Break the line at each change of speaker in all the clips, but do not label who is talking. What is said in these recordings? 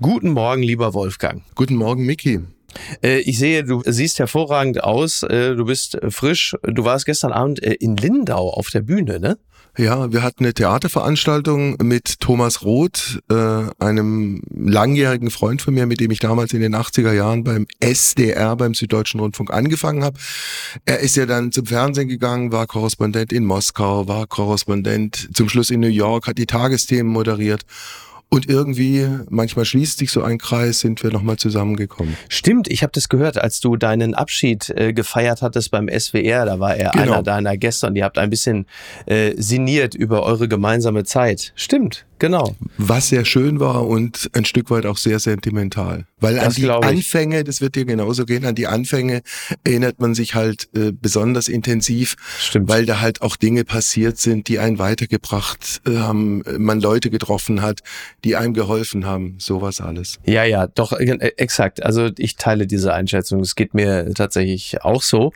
Guten Morgen, lieber Wolfgang.
Guten Morgen, Miki.
Äh, ich sehe, du siehst hervorragend aus, äh, du bist frisch. Du warst gestern Abend äh, in Lindau auf der Bühne, ne?
Ja, wir hatten eine Theaterveranstaltung mit Thomas Roth, einem langjährigen Freund von mir, mit dem ich damals in den 80er Jahren beim SDR, beim Süddeutschen Rundfunk angefangen habe. Er ist ja dann zum Fernsehen gegangen, war Korrespondent in Moskau, war Korrespondent zum Schluss in New York, hat die Tagesthemen moderiert und irgendwie, manchmal schließt sich so ein Kreis, sind wir nochmal zusammengekommen.
Stimmt, ich habe das gehört, als du deinen Abschied äh, gefeiert hattest beim SWR, da war er genau. einer deiner Gäste und ihr habt ein bisschen äh, sinniert über eure gemeinsame Zeit. Stimmt, Genau.
Was sehr schön war und ein Stück weit auch sehr sentimental. Weil das an die Anfänge, das wird dir genauso gehen, an die Anfänge erinnert man sich halt äh, besonders intensiv,
Stimmt.
weil da halt auch Dinge passiert sind, die einen weitergebracht äh, haben, man Leute getroffen hat, die einem geholfen haben, sowas alles.
Ja, ja, doch, äh, exakt. Also ich teile diese Einschätzung. Es geht mir tatsächlich auch so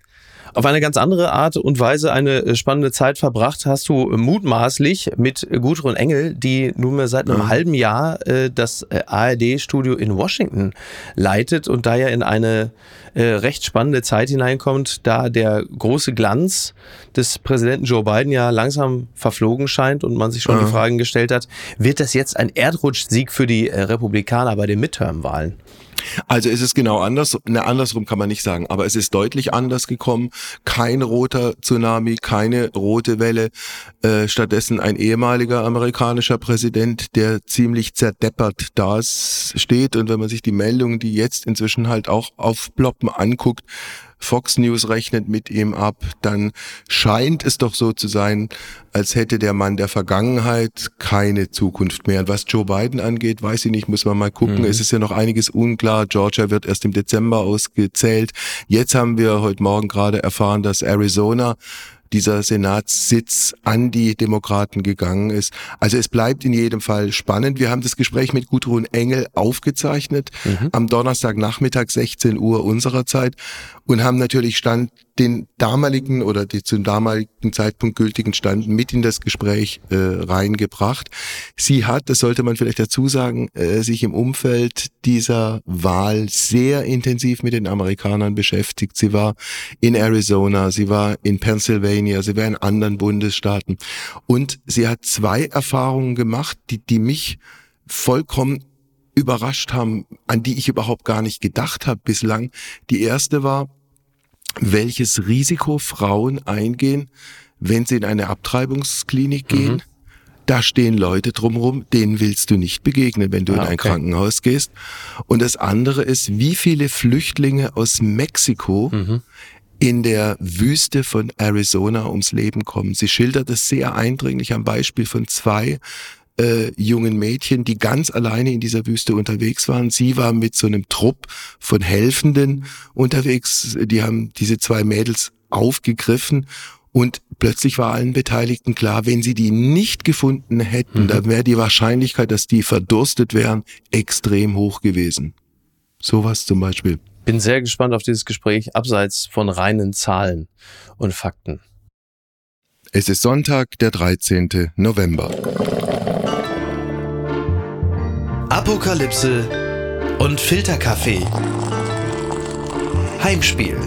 auf eine ganz andere Art und Weise eine äh, spannende Zeit verbracht hast du mutmaßlich mit Gudrun Engel, die nunmehr seit einem ja. halben Jahr äh, das äh, ARD-Studio in Washington leitet und da ja in eine äh, recht spannende Zeit hineinkommt, da der große Glanz des Präsidenten Joe Biden ja langsam verflogen scheint und man sich schon ja. die Fragen gestellt hat, wird das jetzt ein Erdrutschsieg für die äh, Republikaner bei den Midterm-Wahlen?
Also es ist genau anders, ne, andersrum kann man nicht sagen, aber es ist deutlich anders gekommen. Kein roter Tsunami, keine rote Welle, äh, stattdessen ein ehemaliger amerikanischer Präsident, der ziemlich zerdeppert da steht. Und wenn man sich die Meldungen, die jetzt inzwischen halt auch aufploppen, anguckt, Fox News rechnet mit ihm ab, dann scheint es doch so zu sein, als hätte der Mann der Vergangenheit keine Zukunft mehr. Und was Joe Biden angeht, weiß ich nicht, muss man mal gucken. Mhm. Es ist ja noch einiges unklar. Georgia wird erst im Dezember ausgezählt. Jetzt haben wir heute Morgen gerade erfahren, dass Arizona dieser Senatssitz an die Demokraten gegangen ist. Also es bleibt in jedem Fall spannend. Wir haben das Gespräch mit Gudrun Engel aufgezeichnet mhm. am Donnerstagnachmittag 16 Uhr unserer Zeit und haben natürlich Stand den damaligen oder die zum damaligen Zeitpunkt gültigen Stand mit in das Gespräch äh, reingebracht. Sie hat, das sollte man vielleicht dazu sagen, äh, sich im Umfeld dieser Wahl sehr intensiv mit den Amerikanern beschäftigt. Sie war in Arizona, sie war in Pennsylvania, sie war in anderen Bundesstaaten und sie hat zwei Erfahrungen gemacht, die, die mich vollkommen überrascht haben, an die ich überhaupt gar nicht gedacht habe bislang. Die erste war, welches Risiko Frauen eingehen, wenn sie in eine Abtreibungsklinik gehen. Mhm. Da stehen Leute drumherum, denen willst du nicht begegnen, wenn du ah, in ein okay. Krankenhaus gehst. Und das andere ist, wie viele Flüchtlinge aus Mexiko mhm. in der Wüste von Arizona ums Leben kommen. Sie schildert es sehr eindringlich am Beispiel von zwei äh, jungen Mädchen, die ganz alleine in dieser Wüste unterwegs waren. Sie war mit so einem Trupp von Helfenden unterwegs. Die haben diese zwei Mädels aufgegriffen und plötzlich war allen Beteiligten klar, wenn sie die nicht gefunden hätten, mhm. dann wäre die Wahrscheinlichkeit, dass die verdurstet wären, extrem hoch gewesen. Sowas zum Beispiel.
Bin sehr gespannt auf dieses Gespräch abseits von reinen Zahlen und Fakten.
Es ist Sonntag, der 13. November.
Apokalypse und Filterkaffee. Heimspiel.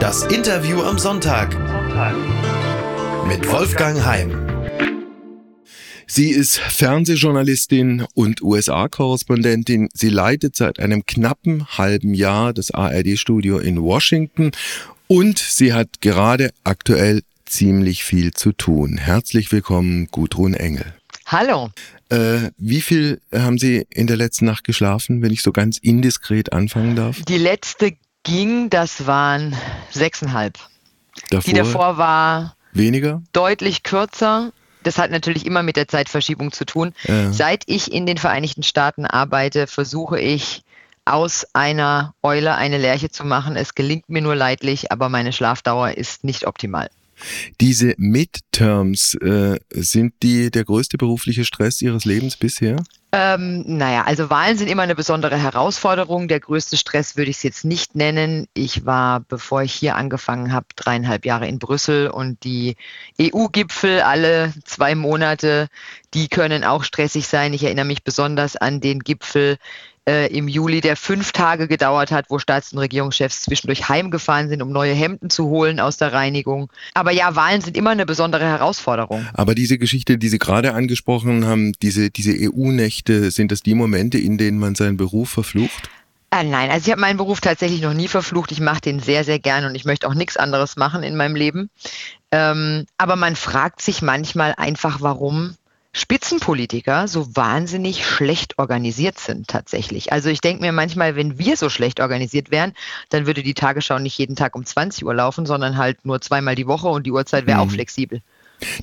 Das Interview am Sonntag mit Wolfgang Heim.
Sie ist Fernsehjournalistin und USA-Korrespondentin. Sie leitet seit einem knappen halben Jahr das ARD-Studio in Washington und sie hat gerade aktuell ziemlich viel zu tun. Herzlich willkommen, Gudrun Engel.
Hallo.
Äh, wie viel haben Sie in der letzten Nacht geschlafen, wenn ich so ganz indiskret anfangen darf?
Die letzte ging, das waren sechseinhalb.
Davor
Die davor war
weniger?
Deutlich kürzer. Das hat natürlich immer mit der Zeitverschiebung zu tun. Ja. Seit ich in den Vereinigten Staaten arbeite, versuche ich aus einer Eule eine Lerche zu machen. Es gelingt mir nur leidlich, aber meine Schlafdauer ist nicht optimal.
Diese Midterms, äh, sind die der größte berufliche Stress Ihres Lebens bisher?
Ähm, naja, also Wahlen sind immer eine besondere Herausforderung. Der größte Stress würde ich es jetzt nicht nennen. Ich war, bevor ich hier angefangen habe, dreieinhalb Jahre in Brüssel und die EU-Gipfel alle zwei Monate, die können auch stressig sein. Ich erinnere mich besonders an den Gipfel äh, im Juli, der fünf Tage gedauert hat, wo Staats- und Regierungschefs zwischendurch heimgefahren sind, um neue Hemden zu holen aus der Reinigung. Aber ja, Wahlen sind immer eine besondere Herausforderung.
Aber diese Geschichte, die Sie gerade angesprochen haben, diese, diese EU-Nächte, sind das die Momente, in denen man seinen Beruf verflucht?
Ah, nein, also ich habe meinen Beruf tatsächlich noch nie verflucht. Ich mache den sehr, sehr gern und ich möchte auch nichts anderes machen in meinem Leben. Ähm, aber man fragt sich manchmal einfach, warum Spitzenpolitiker so wahnsinnig schlecht organisiert sind tatsächlich. Also ich denke mir manchmal, wenn wir so schlecht organisiert wären, dann würde die Tagesschau nicht jeden Tag um 20 Uhr laufen, sondern halt nur zweimal die Woche und die Uhrzeit wäre mhm. auch flexibel.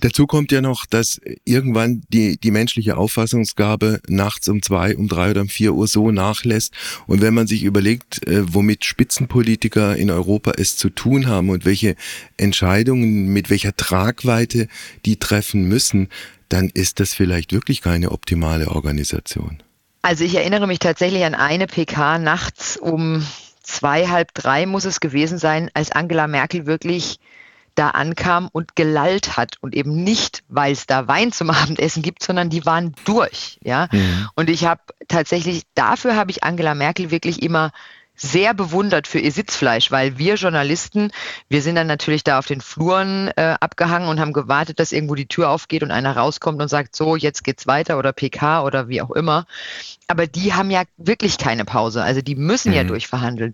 Dazu kommt ja noch, dass irgendwann die, die menschliche Auffassungsgabe nachts um zwei, um drei oder um vier Uhr so nachlässt. Und wenn man sich überlegt, äh, womit Spitzenpolitiker in Europa es zu tun haben und welche Entscheidungen mit welcher Tragweite die treffen müssen, dann ist das vielleicht wirklich keine optimale Organisation.
Also ich erinnere mich tatsächlich an eine PK nachts um zwei, halb drei muss es gewesen sein, als Angela Merkel wirklich da ankam und gelallt hat und eben nicht, weil es da Wein zum Abendessen gibt, sondern die waren durch, ja. Mhm. Und ich habe tatsächlich dafür habe ich Angela Merkel wirklich immer sehr bewundert für ihr Sitzfleisch, weil wir Journalisten, wir sind dann natürlich da auf den Fluren äh, abgehangen und haben gewartet, dass irgendwo die Tür aufgeht und einer rauskommt und sagt, so, jetzt geht's weiter oder PK oder wie auch immer aber die haben ja wirklich keine Pause. Also die müssen mhm. ja durchverhandeln.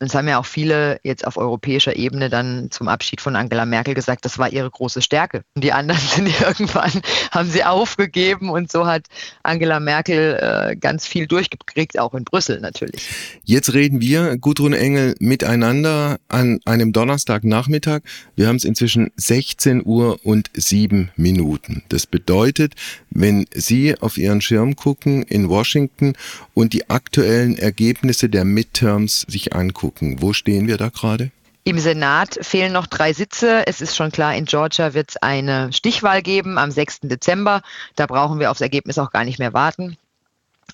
Und es haben ja auch viele jetzt auf europäischer Ebene dann zum Abschied von Angela Merkel gesagt, das war ihre große Stärke. Und die anderen sind irgendwann, haben sie aufgegeben und so hat Angela Merkel äh, ganz viel durchgekriegt, auch in Brüssel natürlich.
Jetzt reden wir, Gudrun Engel, miteinander an einem Donnerstagnachmittag. Wir haben es inzwischen 16 Uhr und sieben Minuten. Das bedeutet, wenn Sie auf Ihren Schirm gucken in Washington und die aktuellen Ergebnisse der Midterms sich angucken. Wo stehen wir da gerade?
Im Senat fehlen noch drei Sitze. Es ist schon klar, in Georgia wird es eine Stichwahl geben am 6. Dezember. Da brauchen wir aufs Ergebnis auch gar nicht mehr warten.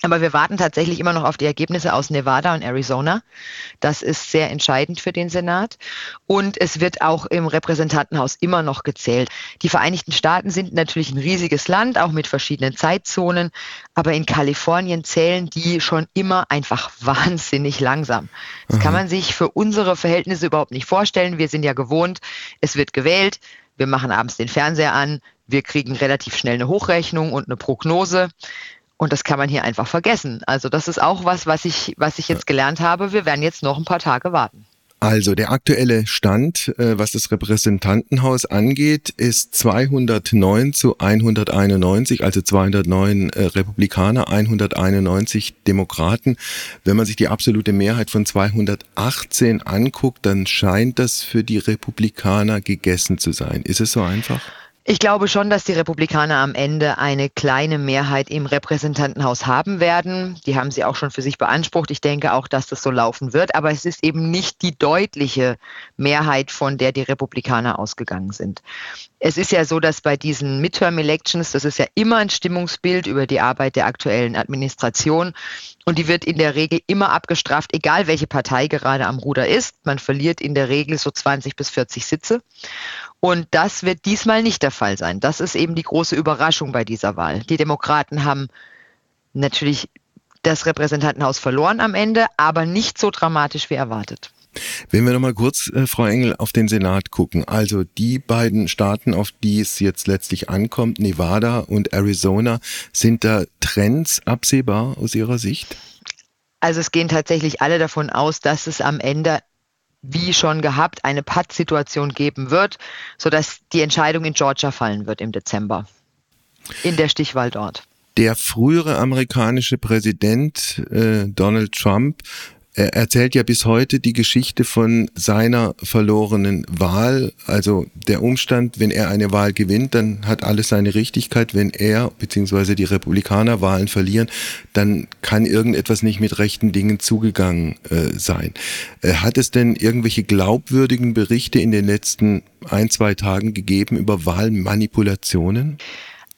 Aber wir warten tatsächlich immer noch auf die Ergebnisse aus Nevada und Arizona. Das ist sehr entscheidend für den Senat. Und es wird auch im Repräsentantenhaus immer noch gezählt. Die Vereinigten Staaten sind natürlich ein riesiges Land, auch mit verschiedenen Zeitzonen. Aber in Kalifornien zählen die schon immer einfach wahnsinnig langsam. Das kann man sich für unsere Verhältnisse überhaupt nicht vorstellen. Wir sind ja gewohnt, es wird gewählt. Wir machen abends den Fernseher an. Wir kriegen relativ schnell eine Hochrechnung und eine Prognose. Und das kann man hier einfach vergessen. Also das ist auch was, was ich, was ich jetzt gelernt habe. Wir werden jetzt noch ein paar Tage warten.
Also der aktuelle Stand, äh, was das Repräsentantenhaus angeht, ist 209 zu 191, also 209 äh, Republikaner, 191 Demokraten. Wenn man sich die absolute Mehrheit von 218 anguckt, dann scheint das für die Republikaner gegessen zu sein. Ist es so einfach?
Ich glaube schon, dass die Republikaner am Ende eine kleine Mehrheit im Repräsentantenhaus haben werden. Die haben sie auch schon für sich beansprucht. Ich denke auch, dass das so laufen wird. Aber es ist eben nicht die deutliche Mehrheit, von der die Republikaner ausgegangen sind. Es ist ja so, dass bei diesen Midterm-Elections, das ist ja immer ein Stimmungsbild über die Arbeit der aktuellen Administration. Und die wird in der Regel immer abgestraft, egal welche Partei gerade am Ruder ist. Man verliert in der Regel so 20 bis 40 Sitze. Und das wird diesmal nicht der Fall sein. Das ist eben die große Überraschung bei dieser Wahl. Die Demokraten haben natürlich das Repräsentantenhaus verloren am Ende, aber nicht so dramatisch wie erwartet.
Wenn wir nochmal kurz, äh, Frau Engel, auf den Senat gucken. Also die beiden Staaten, auf die es jetzt letztlich ankommt, Nevada und Arizona, sind da Trends absehbar aus Ihrer Sicht?
Also es gehen tatsächlich alle davon aus, dass es am Ende wie schon gehabt, eine Pattsituation geben wird, sodass die Entscheidung in Georgia fallen wird im Dezember. In der Stichwahl dort.
Der frühere amerikanische Präsident äh, Donald Trump er erzählt ja bis heute die Geschichte von seiner verlorenen Wahl. Also der Umstand, wenn er eine Wahl gewinnt, dann hat alles seine Richtigkeit. Wenn er bzw. die Republikaner Wahlen verlieren, dann kann irgendetwas nicht mit rechten Dingen zugegangen äh, sein. Äh, hat es denn irgendwelche glaubwürdigen Berichte in den letzten ein, zwei Tagen gegeben über Wahlmanipulationen?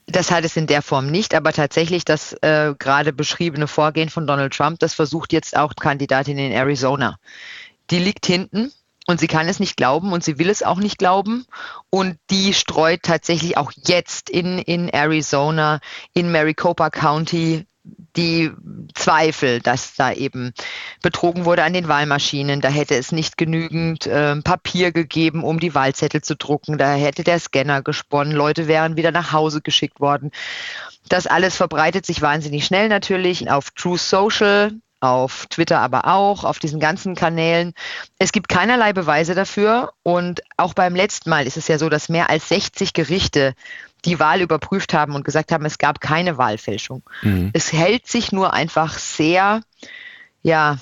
Das hat es in der Form nicht, aber tatsächlich das äh, gerade beschriebene Vorgehen von Donald Trump, das versucht jetzt auch Kandidatin in Arizona. Die liegt hinten und sie kann es nicht glauben und sie will es auch nicht glauben. Und die streut tatsächlich auch jetzt in, in Arizona, in Maricopa County die Zweifel, dass da eben betrogen wurde an den Wahlmaschinen. Da hätte es nicht genügend äh, Papier gegeben, um die Wahlzettel zu drucken. Da hätte der Scanner gesponnen. Leute wären wieder nach Hause geschickt worden. Das alles verbreitet sich wahnsinnig schnell natürlich auf True Social, auf Twitter aber auch, auf diesen ganzen Kanälen. Es gibt keinerlei Beweise dafür und auch beim letzten Mal ist es ja so, dass mehr als 60 Gerichte die Wahl überprüft haben und gesagt haben, es gab keine Wahlfälschung. Mhm. Es hält sich nur einfach sehr, ja,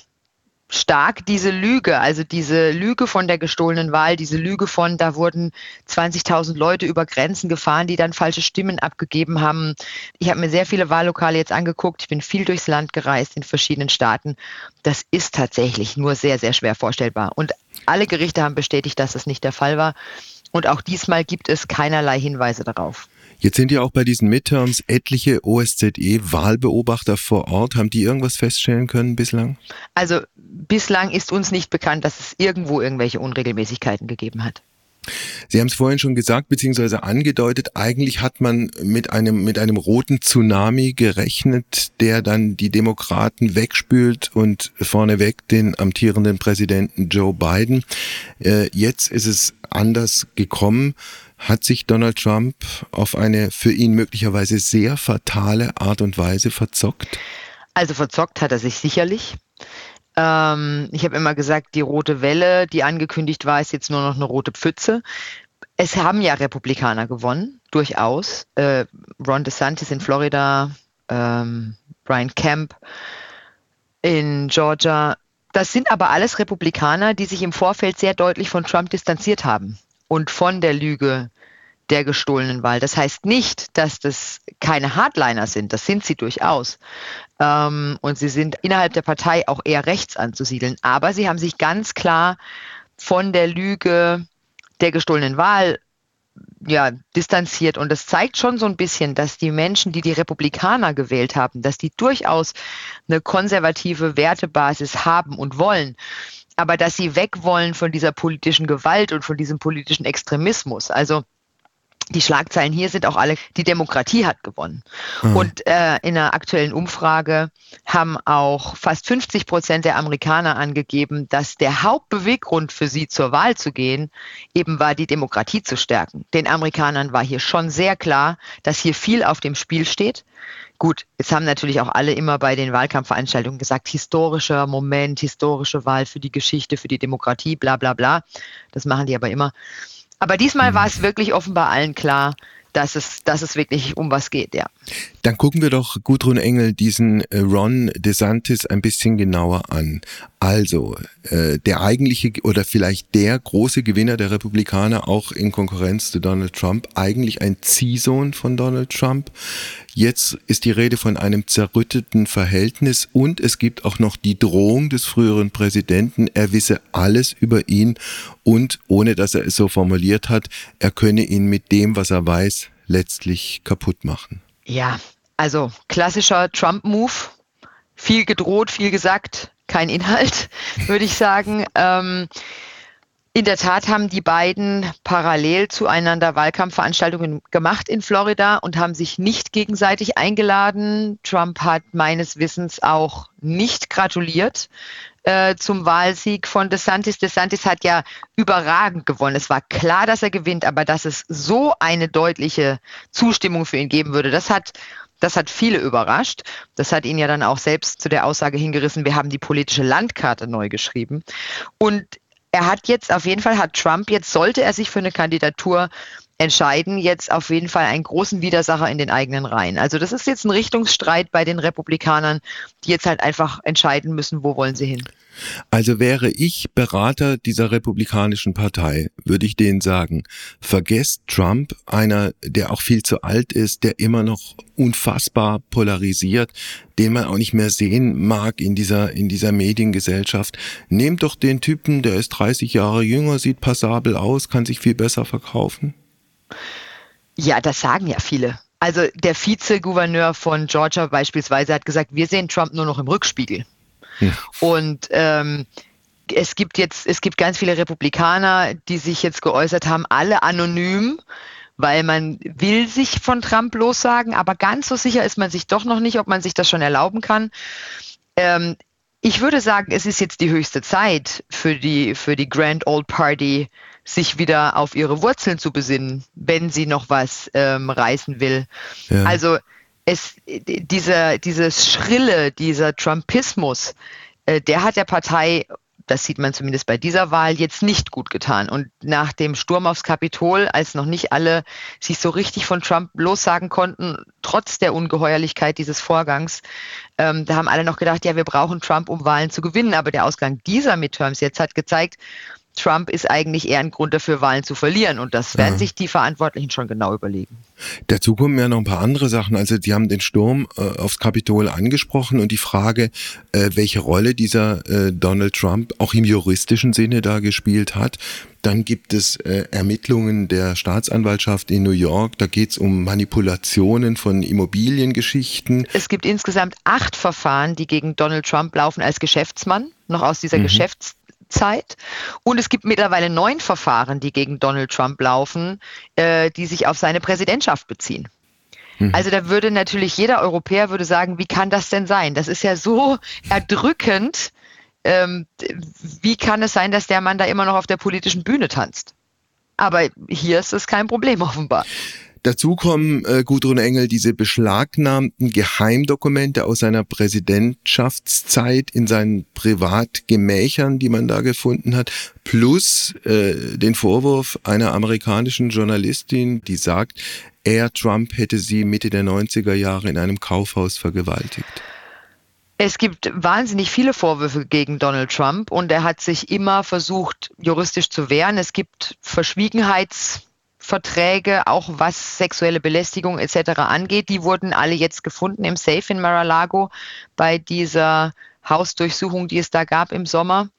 stark diese Lüge, also diese Lüge von der gestohlenen Wahl, diese Lüge von, da wurden 20.000 Leute über Grenzen gefahren, die dann falsche Stimmen abgegeben haben. Ich habe mir sehr viele Wahllokale jetzt angeguckt. Ich bin viel durchs Land gereist in verschiedenen Staaten. Das ist tatsächlich nur sehr, sehr schwer vorstellbar. Und alle Gerichte haben bestätigt, dass das nicht der Fall war. Und auch diesmal gibt es keinerlei Hinweise darauf.
Jetzt sind ja auch bei diesen Midterms etliche OSZE-Wahlbeobachter vor Ort. Haben die irgendwas feststellen können bislang?
Also bislang ist uns nicht bekannt, dass es irgendwo irgendwelche Unregelmäßigkeiten gegeben hat.
Sie haben es vorhin schon gesagt beziehungsweise angedeutet, eigentlich hat man mit einem, mit einem roten Tsunami gerechnet, der dann die Demokraten wegspült und vorneweg den amtierenden Präsidenten Joe Biden. Äh, jetzt ist es anders gekommen. Hat sich Donald Trump auf eine für ihn möglicherweise sehr fatale Art und Weise verzockt?
Also verzockt hat er sich sicherlich. Ähm, ich habe immer gesagt, die rote Welle, die angekündigt war, ist jetzt nur noch eine rote Pfütze. Es haben ja Republikaner gewonnen, durchaus. Äh, Ron DeSantis in Florida, ähm, Brian Kemp in Georgia. Das sind aber alles Republikaner, die sich im Vorfeld sehr deutlich von Trump distanziert haben und von der Lüge der gestohlenen Wahl. Das heißt nicht, dass das keine Hardliner sind. Das sind sie durchaus. Ähm, und sie sind innerhalb der Partei auch eher rechts anzusiedeln. Aber sie haben sich ganz klar von der Lüge der gestohlenen Wahl ja, distanziert. Und das zeigt schon so ein bisschen, dass die Menschen, die die Republikaner gewählt haben, dass die durchaus eine konservative Wertebasis haben und wollen aber dass sie weg wollen von dieser politischen Gewalt und von diesem politischen Extremismus. Also die Schlagzeilen hier sind auch alle, die Demokratie hat gewonnen. Mhm. Und äh, in einer aktuellen Umfrage haben auch fast 50 Prozent der Amerikaner angegeben, dass der Hauptbeweggrund für sie zur Wahl zu gehen eben war, die Demokratie zu stärken. Den Amerikanern war hier schon sehr klar, dass hier viel auf dem Spiel steht. Gut, jetzt haben natürlich auch alle immer bei den Wahlkampfveranstaltungen gesagt, historischer Moment, historische Wahl für die Geschichte, für die Demokratie, bla bla bla. Das machen die aber immer. Aber diesmal war es wirklich offenbar allen klar, dass es, dass es wirklich um was geht, ja.
Dann gucken wir doch Gudrun Engel diesen äh, Ron DeSantis ein bisschen genauer an. Also, äh, der eigentliche oder vielleicht der große Gewinner der Republikaner auch in Konkurrenz zu Donald Trump, eigentlich ein Ziehsohn von Donald Trump. Jetzt ist die Rede von einem zerrütteten Verhältnis und es gibt auch noch die Drohung des früheren Präsidenten, er wisse alles über ihn und, ohne dass er es so formuliert hat, er könne ihn mit dem, was er weiß, letztlich kaputt machen.
Ja, also klassischer Trump-Move. Viel gedroht, viel gesagt, kein Inhalt, würde ich sagen. Ähm, in der Tat haben die beiden parallel zueinander Wahlkampfveranstaltungen gemacht in Florida und haben sich nicht gegenseitig eingeladen. Trump hat meines Wissens auch nicht gratuliert äh, zum Wahlsieg von DeSantis. DeSantis hat ja überragend gewonnen. Es war klar, dass er gewinnt, aber dass es so eine deutliche Zustimmung für ihn geben würde, das hat das hat viele überrascht. Das hat ihn ja dann auch selbst zu der Aussage hingerissen, wir haben die politische Landkarte neu geschrieben. Und er hat jetzt auf jeden Fall, hat Trump jetzt, sollte er sich für eine Kandidatur entscheiden, jetzt auf jeden Fall einen großen Widersacher in den eigenen Reihen. Also das ist jetzt ein Richtungsstreit bei den Republikanern, die jetzt halt einfach entscheiden müssen, wo wollen sie hin.
Also wäre ich Berater dieser republikanischen Partei, würde ich denen sagen, vergesst Trump, einer, der auch viel zu alt ist, der immer noch unfassbar polarisiert, den man auch nicht mehr sehen mag in dieser, in dieser Mediengesellschaft. Nehmt doch den Typen, der ist 30 Jahre jünger, sieht passabel aus, kann sich viel besser verkaufen.
Ja, das sagen ja viele. Also der Vizegouverneur von Georgia beispielsweise hat gesagt, wir sehen Trump nur noch im Rückspiegel. Hm. Und ähm, es gibt jetzt, es gibt ganz viele Republikaner, die sich jetzt geäußert haben, alle anonym, weil man will sich von Trump lossagen, aber ganz so sicher ist man sich doch noch nicht, ob man sich das schon erlauben kann. Ähm, ich würde sagen, es ist jetzt die höchste Zeit für die, für die Grand Old Party, sich wieder auf ihre Wurzeln zu besinnen, wenn sie noch was ähm, reißen will. Ja. Also es, dieser, dieses Schrille, dieser Trumpismus, äh, der hat der Partei das sieht man zumindest bei dieser Wahl jetzt nicht gut getan. Und nach dem Sturm aufs Kapitol, als noch nicht alle sich so richtig von Trump lossagen konnten, trotz der Ungeheuerlichkeit dieses Vorgangs, ähm, da haben alle noch gedacht, ja, wir brauchen Trump, um Wahlen zu gewinnen. Aber der Ausgang dieser Midterms jetzt hat gezeigt, Trump ist eigentlich eher ein Grund dafür, Wahlen zu verlieren. Und das werden ja. sich die Verantwortlichen schon genau überlegen.
Dazu kommen ja noch ein paar andere Sachen. Also die haben den Sturm äh, aufs Kapitol angesprochen und die Frage, äh, welche Rolle dieser äh, Donald Trump auch im juristischen Sinne da gespielt hat. Dann gibt es äh, Ermittlungen der Staatsanwaltschaft in New York. Da geht es um Manipulationen von Immobiliengeschichten.
Es gibt insgesamt acht Verfahren, die gegen Donald Trump laufen als Geschäftsmann, noch aus dieser mhm. Geschäfts Zeit. Und es gibt mittlerweile neun Verfahren, die gegen Donald Trump laufen, äh, die sich auf seine Präsidentschaft beziehen. Mhm. Also da würde natürlich jeder Europäer würde sagen, wie kann das denn sein? Das ist ja so erdrückend. Ähm, wie kann es sein, dass der Mann da immer noch auf der politischen Bühne tanzt? Aber hier ist es kein Problem offenbar.
Dazu kommen, äh, Gudrun Engel, diese beschlagnahmten Geheimdokumente aus seiner Präsidentschaftszeit in seinen Privatgemächern, die man da gefunden hat, plus äh, den Vorwurf einer amerikanischen Journalistin, die sagt, er, Trump, hätte sie Mitte der 90er Jahre in einem Kaufhaus vergewaltigt.
Es gibt wahnsinnig viele Vorwürfe gegen Donald Trump und er hat sich immer versucht, juristisch zu wehren. Es gibt Verschwiegenheits Verträge, auch was sexuelle Belästigung etc. angeht. Die wurden alle jetzt gefunden im Safe in Mar-a-Lago bei dieser Hausdurchsuchung, die es da gab im Sommer.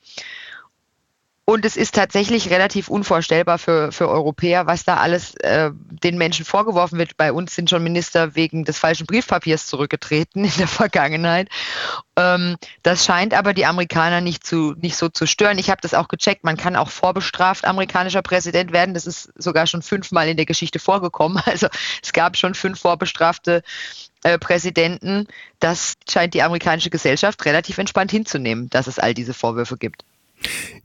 Und es ist tatsächlich relativ unvorstellbar für, für Europäer, was da alles äh, den Menschen vorgeworfen wird. Bei uns sind schon Minister wegen des falschen Briefpapiers zurückgetreten in der Vergangenheit. Ähm, das scheint aber die Amerikaner nicht, zu, nicht so zu stören. Ich habe das auch gecheckt. Man kann auch vorbestraft amerikanischer Präsident werden. Das ist sogar schon fünfmal in der Geschichte vorgekommen. Also es gab schon fünf vorbestrafte äh, Präsidenten. Das scheint die amerikanische Gesellschaft relativ entspannt hinzunehmen, dass es all diese Vorwürfe gibt.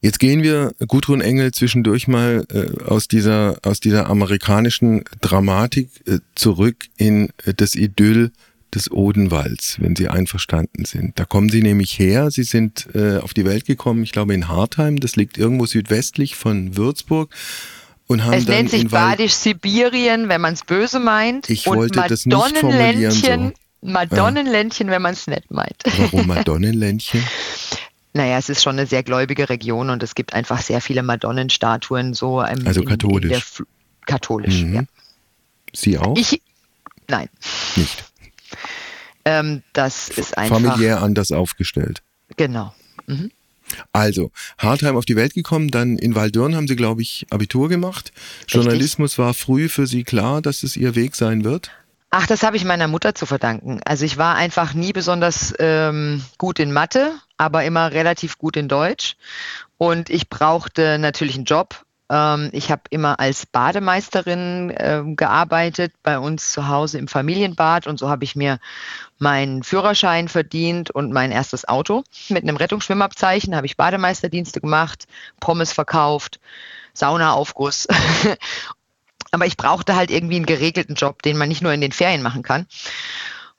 Jetzt gehen wir, Gudrun Engel, zwischendurch mal äh, aus, dieser, aus dieser amerikanischen Dramatik äh, zurück in äh, das Idyll des Odenwalds, wenn Sie einverstanden sind. Da kommen Sie nämlich her. Sie sind äh, auf die Welt gekommen, ich glaube in Hartheim, das liegt irgendwo südwestlich von Würzburg.
Und haben es dann nennt sich Badisch-Sibirien, wenn man es böse meint.
Ich und wollte das nicht formulieren so.
Madonnenländchen, wenn man es nett meint.
Warum Madonnenländchen?
Naja, es ist schon eine sehr gläubige Region und es gibt einfach sehr viele Madonnenstatuen so.
Im, also katholisch.
In katholisch, mhm. ja.
Sie auch?
Ich, nein.
Nicht.
Ähm, das ist einfach.
Familiär anders aufgestellt.
Genau. Mhm.
Also, Hartheim auf die Welt gekommen, dann in Waldürn haben Sie, glaube ich, Abitur gemacht. Richtig. Journalismus war früh für Sie klar, dass es Ihr Weg sein wird?
Ach, das habe ich meiner Mutter zu verdanken. Also ich war einfach nie besonders ähm, gut in Mathe, aber immer relativ gut in Deutsch. Und ich brauchte natürlich einen Job. Ähm, ich habe immer als Bademeisterin äh, gearbeitet bei uns zu Hause im Familienbad und so habe ich mir meinen Führerschein verdient und mein erstes Auto. Mit einem Rettungsschwimmabzeichen habe ich Bademeisterdienste gemacht, Pommes verkauft, Saunaaufguss Aber ich brauchte halt irgendwie einen geregelten Job, den man nicht nur in den Ferien machen kann.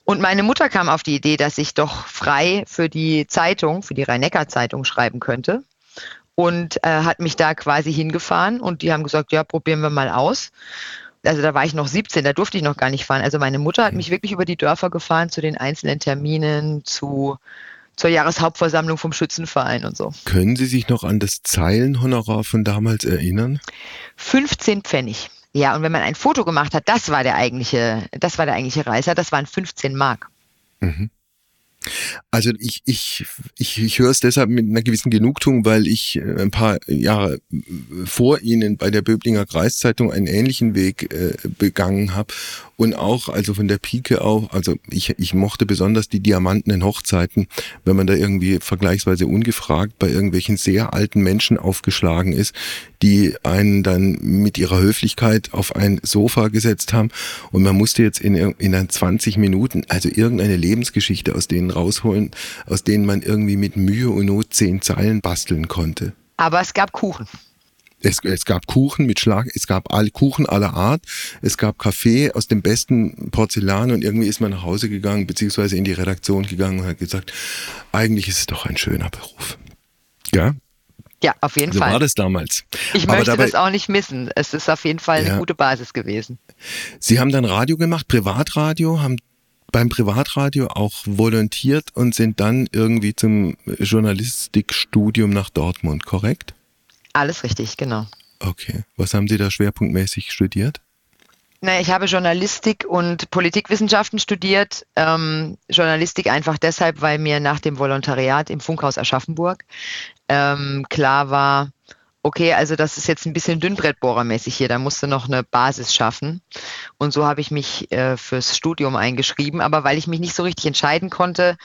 Und meine Mutter kam auf die Idee, dass ich doch frei für die Zeitung, für die Rhein-Neckar-Zeitung schreiben könnte. Und äh, hat mich da quasi hingefahren und die haben gesagt, ja, probieren wir mal aus. Also da war ich noch 17, da durfte ich noch gar nicht fahren. Also meine Mutter hat mich wirklich über die Dörfer gefahren zu den einzelnen Terminen, zu zur Jahreshauptversammlung vom Schützenverein und so.
Können Sie sich noch an das Zeilenhonorar von damals erinnern?
15 Pfennig. Ja, und wenn man ein Foto gemacht hat, das war der eigentliche, das war der eigentliche Reißer, das waren 15 Mark. Mhm.
Also ich, ich, ich, ich höre es deshalb mit einer gewissen Genugtuung, weil ich äh, ein paar Jahre äh, vor Ihnen bei der Böblinger Kreiszeitung einen ähnlichen Weg äh, begangen habe und auch, also von der Pike auf, also ich, ich mochte besonders die diamantenen Hochzeiten, wenn man da irgendwie vergleichsweise ungefragt bei irgendwelchen sehr alten Menschen aufgeschlagen ist, die einen dann mit ihrer Höflichkeit auf ein Sofa gesetzt haben und man musste jetzt in, in dann 20 Minuten, also irgendeine Lebensgeschichte aus denen rausholen, aus denen man irgendwie mit Mühe und Not zehn Zeilen basteln konnte.
Aber es gab Kuchen.
Es, es gab Kuchen mit Schlag, es gab all, Kuchen aller Art, es gab Kaffee aus dem besten Porzellan und irgendwie ist man nach Hause gegangen, beziehungsweise in die Redaktion gegangen und hat gesagt, eigentlich ist es doch ein schöner Beruf. Ja,
ja, auf jeden
so
Fall.
So war das damals.
Ich Aber möchte dabei, das auch nicht missen. Es ist auf jeden Fall eine ja. gute Basis gewesen.
Sie haben dann Radio gemacht, Privatradio, haben beim Privatradio auch volontiert und sind dann irgendwie zum Journalistikstudium nach Dortmund, korrekt?
Alles richtig, genau.
Okay. Was haben Sie da schwerpunktmäßig studiert?
Na, ich habe Journalistik und Politikwissenschaften studiert. Ähm, Journalistik einfach deshalb, weil mir nach dem Volontariat im Funkhaus Aschaffenburg ähm, klar war, okay, also das ist jetzt ein bisschen Dünnbrettbohrermäßig hier, da musste noch eine Basis schaffen. Und so habe ich mich äh, fürs Studium eingeschrieben, aber weil ich mich nicht so richtig entscheiden konnte,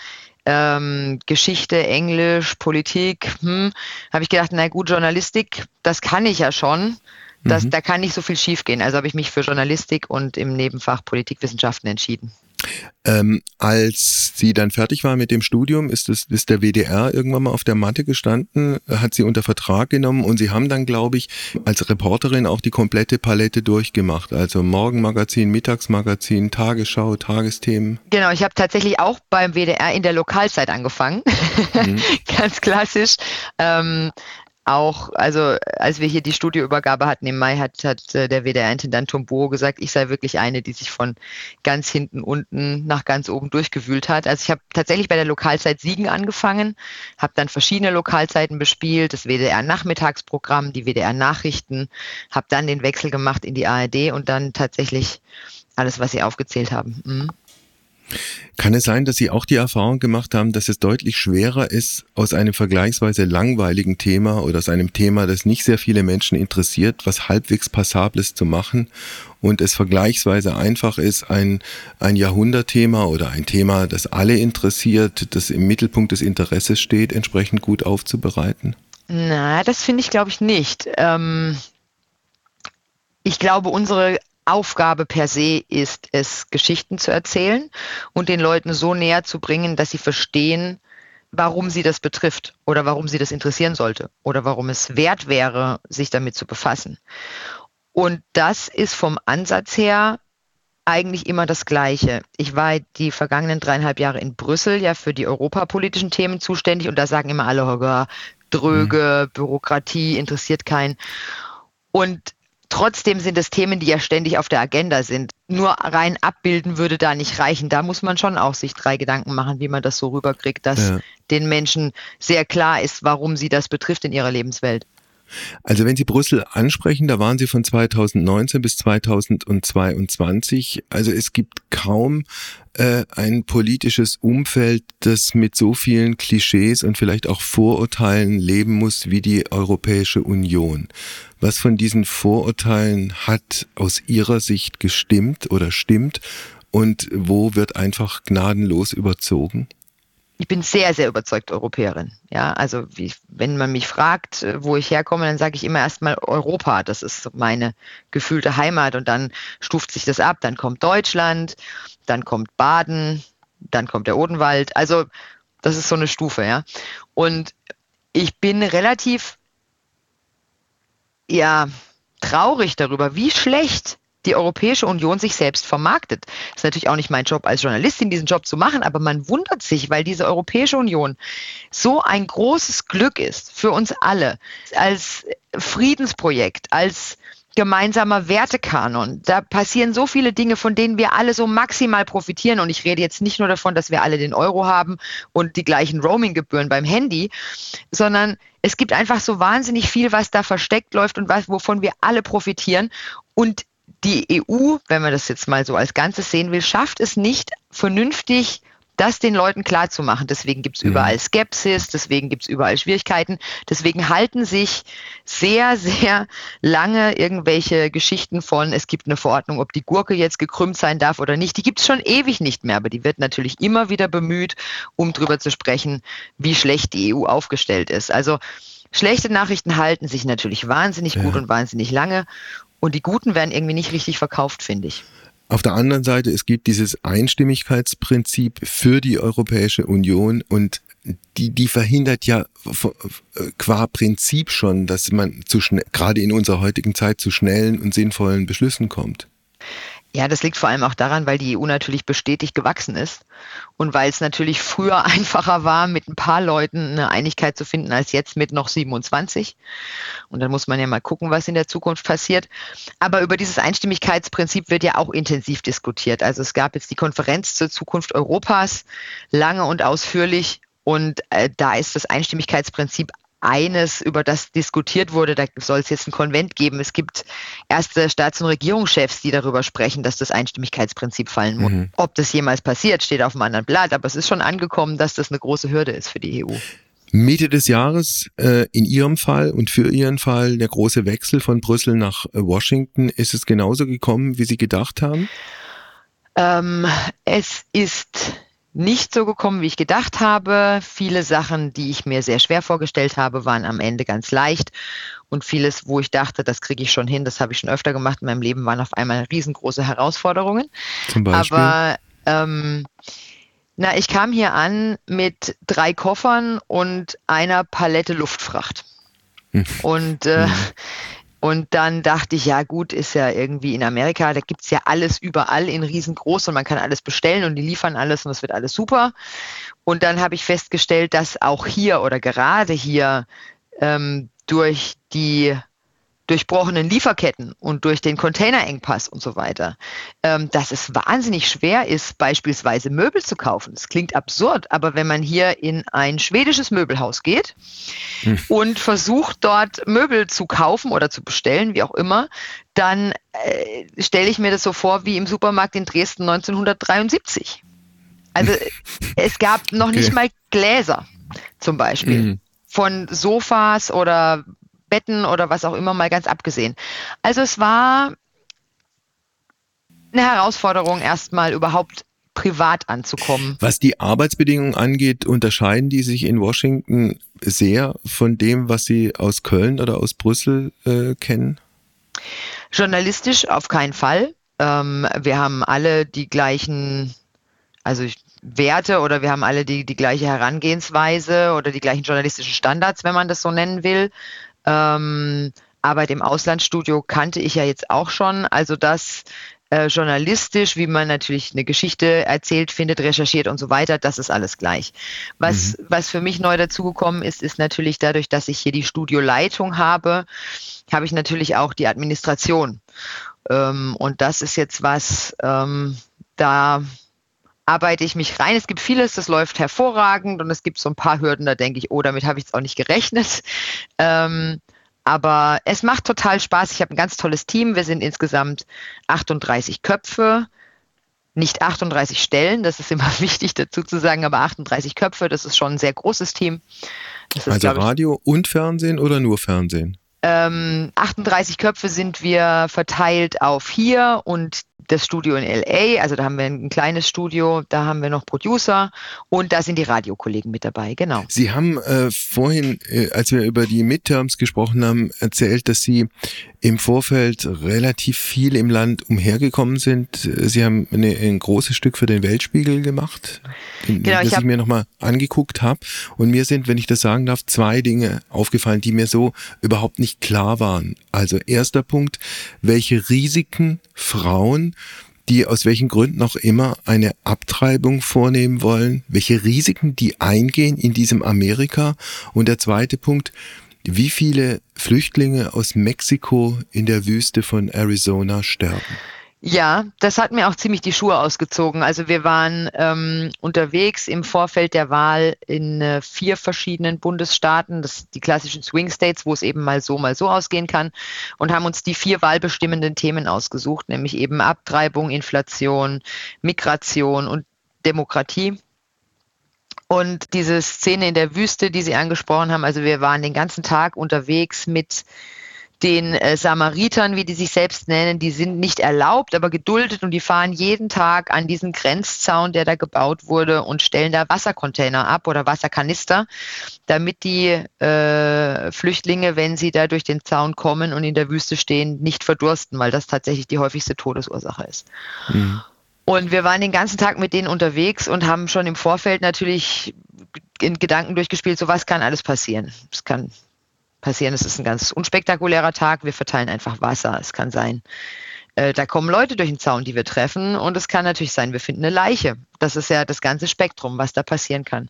ähm, Geschichte, Englisch, Politik, hm, habe ich gedacht, na gut, Journalistik, das kann ich ja schon. Das, mhm. Da kann nicht so viel schiefgehen. Also habe ich mich für Journalistik und im Nebenfach Politikwissenschaften entschieden.
Ähm, als sie dann fertig war mit dem Studium, ist, es, ist der WDR irgendwann mal auf der Matte gestanden, hat sie unter Vertrag genommen und sie haben dann, glaube ich, als Reporterin auch die komplette Palette durchgemacht. Also Morgenmagazin, Mittagsmagazin, Tagesschau, Tagesthemen.
Genau, ich habe tatsächlich auch beim WDR in der Lokalzeit angefangen. Mhm. Ganz klassisch. Ähm, auch, also als wir hier die Studioübergabe hatten im Mai, hat, hat äh, der WDR-Intendant Tombo gesagt, ich sei wirklich eine, die sich von ganz hinten unten nach ganz oben durchgewühlt hat. Also ich habe tatsächlich bei der Lokalzeit Siegen angefangen, habe dann verschiedene Lokalzeiten bespielt, das WDR-Nachmittagsprogramm, die WDR-Nachrichten, habe dann den Wechsel gemacht in die ARD und dann tatsächlich alles, was Sie aufgezählt haben. Mhm.
Kann es sein, dass Sie auch die Erfahrung gemacht haben, dass es deutlich schwerer ist, aus einem vergleichsweise langweiligen Thema oder aus einem Thema, das nicht sehr viele Menschen interessiert, was halbwegs Passables zu machen und es vergleichsweise einfach ist, ein, ein Jahrhundertthema oder ein Thema, das alle interessiert, das im Mittelpunkt des Interesses steht, entsprechend gut aufzubereiten?
Na, das finde ich, glaube ich, nicht. Ähm ich glaube, unsere Aufgabe per se ist es, Geschichten zu erzählen und den Leuten so näher zu bringen, dass sie verstehen, warum sie das betrifft oder warum sie das interessieren sollte oder warum es wert wäre, sich damit zu befassen. Und das ist vom Ansatz her eigentlich immer das Gleiche. Ich war die vergangenen dreieinhalb Jahre in Brüssel ja für die europapolitischen Themen zuständig und da sagen immer alle, oh, dröge, mhm. Bürokratie interessiert keinen. Und Trotzdem sind es Themen, die ja ständig auf der Agenda sind. Nur rein abbilden würde da nicht reichen. Da muss man schon auch sich drei Gedanken machen, wie man das so rüberkriegt, dass ja. den Menschen sehr klar ist, warum sie das betrifft in ihrer Lebenswelt.
Also wenn Sie Brüssel ansprechen, da waren Sie von 2019 bis 2022. Also es gibt kaum äh, ein politisches Umfeld, das mit so vielen Klischees und vielleicht auch Vorurteilen leben muss wie die Europäische Union. Was von diesen Vorurteilen hat aus Ihrer Sicht gestimmt oder stimmt und wo wird einfach gnadenlos überzogen?
Ich bin sehr, sehr überzeugt Europäerin. Ja, also wie, wenn man mich fragt, äh, wo ich herkomme, dann sage ich immer erstmal Europa. Das ist meine gefühlte Heimat und dann stuft sich das ab. Dann kommt Deutschland, dann kommt Baden, dann kommt der Odenwald. Also das ist so eine Stufe, ja. Und ich bin relativ, ja, traurig darüber, wie schlecht die Europäische Union sich selbst vermarktet. Das ist natürlich auch nicht mein Job als Journalistin, diesen Job zu machen, aber man wundert sich, weil diese Europäische Union so ein großes Glück ist für uns alle, als Friedensprojekt, als gemeinsamer Wertekanon. Da passieren so viele Dinge, von denen wir alle so maximal profitieren. Und ich rede jetzt nicht nur davon, dass wir alle den Euro haben und die gleichen Roaminggebühren beim Handy, sondern es gibt einfach so wahnsinnig viel, was da versteckt läuft und was, wovon wir alle profitieren. Und die EU, wenn man das jetzt mal so als Ganzes sehen will, schafft es nicht vernünftig das den Leuten klarzumachen. Deswegen gibt es mhm. überall Skepsis, deswegen gibt es überall Schwierigkeiten. Deswegen halten sich sehr, sehr lange irgendwelche Geschichten von, es gibt eine Verordnung, ob die Gurke jetzt gekrümmt sein darf oder nicht. Die gibt es schon ewig nicht mehr, aber die wird natürlich immer wieder bemüht, um darüber zu sprechen, wie schlecht die EU aufgestellt ist. Also schlechte Nachrichten halten sich natürlich wahnsinnig ja. gut und wahnsinnig lange. Und die guten werden irgendwie nicht richtig verkauft, finde ich.
Auf der anderen Seite, es gibt dieses Einstimmigkeitsprinzip für die Europäische Union und die, die verhindert ja qua Prinzip schon, dass man zu schnell, gerade in unserer heutigen Zeit zu schnellen und sinnvollen Beschlüssen kommt.
Ja, das liegt vor allem auch daran, weil die EU natürlich bestätigt gewachsen ist und weil es natürlich früher einfacher war, mit ein paar Leuten eine Einigkeit zu finden, als jetzt mit noch 27. Und dann muss man ja mal gucken, was in der Zukunft passiert. Aber über dieses Einstimmigkeitsprinzip wird ja auch intensiv diskutiert. Also es gab jetzt die Konferenz zur Zukunft Europas, lange und ausführlich. Und äh, da ist das Einstimmigkeitsprinzip eines, über das diskutiert wurde. Da soll es jetzt ein Konvent geben. Es gibt erste Staats- und Regierungschefs, die darüber sprechen, dass das Einstimmigkeitsprinzip fallen muss. Mhm. Ob das jemals passiert, steht auf einem anderen Blatt, aber es ist schon angekommen, dass das eine große Hürde ist für die EU.
Mitte des Jahres äh, in Ihrem Fall und für Ihren Fall der große Wechsel von Brüssel nach äh, Washington. Ist es genauso gekommen, wie Sie gedacht haben?
Ähm, es ist nicht so gekommen, wie ich gedacht habe. Viele Sachen, die ich mir sehr schwer vorgestellt habe, waren am Ende ganz leicht. Und vieles, wo ich dachte, das kriege ich schon hin, das habe ich schon öfter gemacht in meinem Leben, waren auf einmal riesengroße Herausforderungen.
Zum Beispiel?
Aber ähm, na, ich kam hier an mit drei Koffern und einer Palette Luftfracht. Hm. Und äh, hm. Und dann dachte ich, ja gut, ist ja irgendwie in Amerika, da gibt's ja alles überall in riesengroß und man kann alles bestellen und die liefern alles und es wird alles super. Und dann habe ich festgestellt, dass auch hier oder gerade hier ähm, durch die durchbrochenen Lieferketten und durch den Containerengpass und so weiter, ähm, dass es wahnsinnig schwer ist, beispielsweise Möbel zu kaufen. Das klingt absurd, aber wenn man hier in ein schwedisches Möbelhaus geht hm. und versucht dort Möbel zu kaufen oder zu bestellen, wie auch immer, dann äh, stelle ich mir das so vor wie im Supermarkt in Dresden 1973. Also es gab noch okay. nicht mal Gläser zum Beispiel. Mhm von Sofas oder Betten oder was auch immer mal ganz abgesehen. Also es war eine Herausforderung, erstmal überhaupt privat anzukommen.
Was die Arbeitsbedingungen angeht, unterscheiden die sich in Washington sehr von dem, was Sie aus Köln oder aus Brüssel äh, kennen?
Journalistisch auf keinen Fall. Ähm, wir haben alle die gleichen, also Werte oder wir haben alle die, die gleiche Herangehensweise oder die gleichen journalistischen Standards, wenn man das so nennen will. Ähm, Arbeit im Auslandsstudio kannte ich ja jetzt auch schon. Also das äh, journalistisch, wie man natürlich eine Geschichte erzählt, findet, recherchiert und so weiter, das ist alles gleich. Was, mhm. was für mich neu dazugekommen ist, ist natürlich dadurch, dass ich hier die Studioleitung habe, habe ich natürlich auch die Administration. Ähm, und das ist jetzt was, ähm, da arbeite ich mich rein. Es gibt vieles, das läuft hervorragend und es gibt so ein paar Hürden, da denke ich, oh, damit habe ich jetzt auch nicht gerechnet. Ähm, aber es macht total Spaß. Ich habe ein ganz tolles Team. Wir sind insgesamt 38 Köpfe. Nicht 38 Stellen, das ist immer wichtig dazu zu sagen, aber 38 Köpfe, das ist schon ein sehr großes Team.
Ist, also Radio ich, und Fernsehen oder nur Fernsehen?
Ähm, 38 Köpfe sind wir verteilt auf hier und das Studio in LA, also da haben wir ein kleines Studio, da haben wir noch Producer und da sind die Radiokollegen mit dabei, genau.
Sie haben äh, vorhin, äh, als wir über die Midterms gesprochen haben, erzählt, dass Sie im Vorfeld relativ viel im Land umhergekommen sind. Sie haben eine, ein großes Stück für den Weltspiegel gemacht, genau, das ich, ich mir nochmal angeguckt habe. Und mir sind, wenn ich das sagen darf, zwei Dinge aufgefallen, die mir so überhaupt nicht klar waren. Also erster Punkt, welche Risiken Frauen die aus welchen Gründen auch immer eine Abtreibung vornehmen wollen, welche Risiken die eingehen in diesem Amerika. Und der zweite Punkt, wie viele Flüchtlinge aus Mexiko in der Wüste von Arizona sterben.
Ja, das hat mir auch ziemlich die Schuhe ausgezogen. Also wir waren ähm, unterwegs im Vorfeld der Wahl in äh, vier verschiedenen Bundesstaaten, das die klassischen Swing States, wo es eben mal so, mal so ausgehen kann, und haben uns die vier wahlbestimmenden Themen ausgesucht, nämlich eben Abtreibung, Inflation, Migration und Demokratie. Und diese Szene in der Wüste, die Sie angesprochen haben, also wir waren den ganzen Tag unterwegs mit den äh, Samaritern, wie die sich selbst nennen, die sind nicht erlaubt, aber geduldet und die fahren jeden Tag an diesen Grenzzaun, der da gebaut wurde und stellen da Wassercontainer ab oder Wasserkanister, damit die äh, Flüchtlinge, wenn sie da durch den Zaun kommen und in der Wüste stehen, nicht verdursten, weil das tatsächlich die häufigste Todesursache ist. Mhm. Und wir waren den ganzen Tag mit denen unterwegs und haben schon im Vorfeld natürlich in Gedanken durchgespielt, so was kann alles passieren. Es kann passieren. Es ist ein ganz unspektakulärer Tag. Wir verteilen einfach Wasser. Es kann sein, äh, da kommen Leute durch den Zaun, die wir treffen. Und es kann natürlich sein, wir finden eine Leiche. Das ist ja das ganze Spektrum, was da passieren kann.